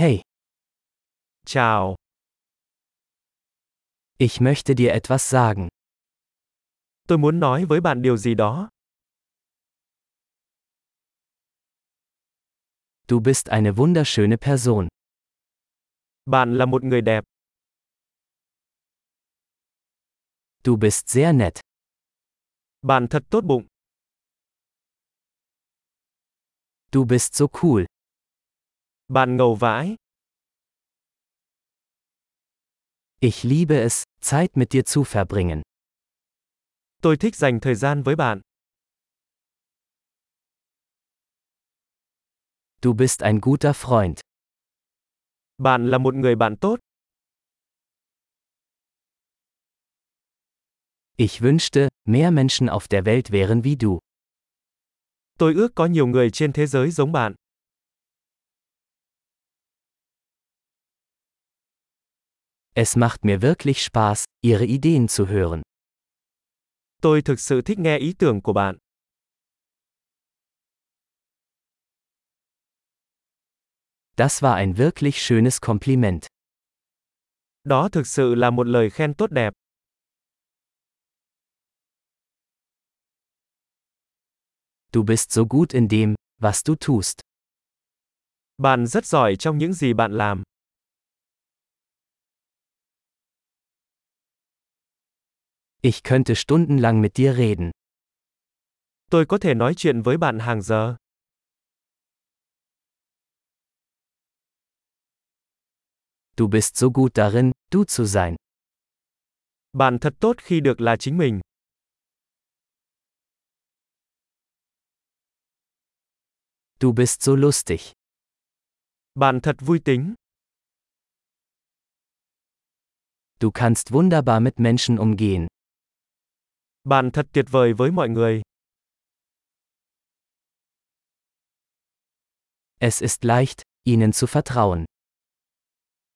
Hey, Chào, ich möchte dir etwas sagen. tôi muốn nói với bạn điều gì đó. Du bist eine wunderschöne Person. Bạn là một người đẹp, Du bist sehr nett. bạn thật tốt bụng, Du bist so cool. Bạn ngầu vãi. Ich liebe es, Zeit mit dir zu verbringen. Tôi thích dành thời gian với bạn. Du bist ein guter Freund. Bạn là một người bạn tốt. Ich wünschte, mehr Menschen auf der Welt wären wie du. Tôi ước có nhiều người trên thế giới giống bạn. Es macht mir wirklich Spaß, ihre Ideen zu hören. Tôi thực sự thích nghe ý tưởng của bạn. Das war ein wirklich schönes Kompliment. Đó thực sự là một lời khen tốt đẹp. Du bist so gut in dem, was du tust. Bạn rất giỏi trong những gì bạn làm. Ich könnte stundenlang mit dir reden. Tôi có thể nói chuyện với bạn hàng giờ. Du bist so gut darin, du zu sein. Bạn thật tốt khi được là chính mình. Du bist so lustig. Bạn thật vui tính. Du kannst wunderbar mit Menschen umgehen. Bạn thật tuyệt vời với mọi người. Es ist leicht, ihnen zu vertrauen.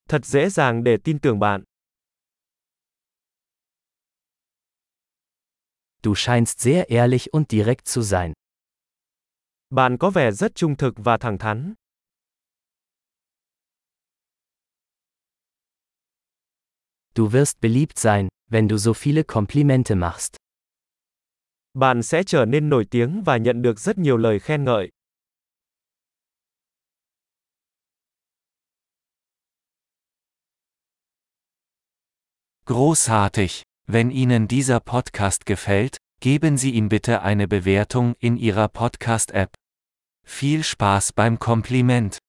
Thật dễ dàng để tin tưởng bạn. Du scheinst sehr ehrlich und direkt zu sein. Bạn có vẻ rất trung thực và thẳng thắn. Du wirst beliebt sein, wenn du so viele Komplimente machst. Bạn sẽ trở nên nổi tiếng và nhận được rất nhiều lời khen ngợi. Großartig! Wenn Ihnen dieser Podcast gefällt, geben Sie ihm bitte eine Bewertung in Ihrer Podcast-App. Viel Spaß beim Kompliment!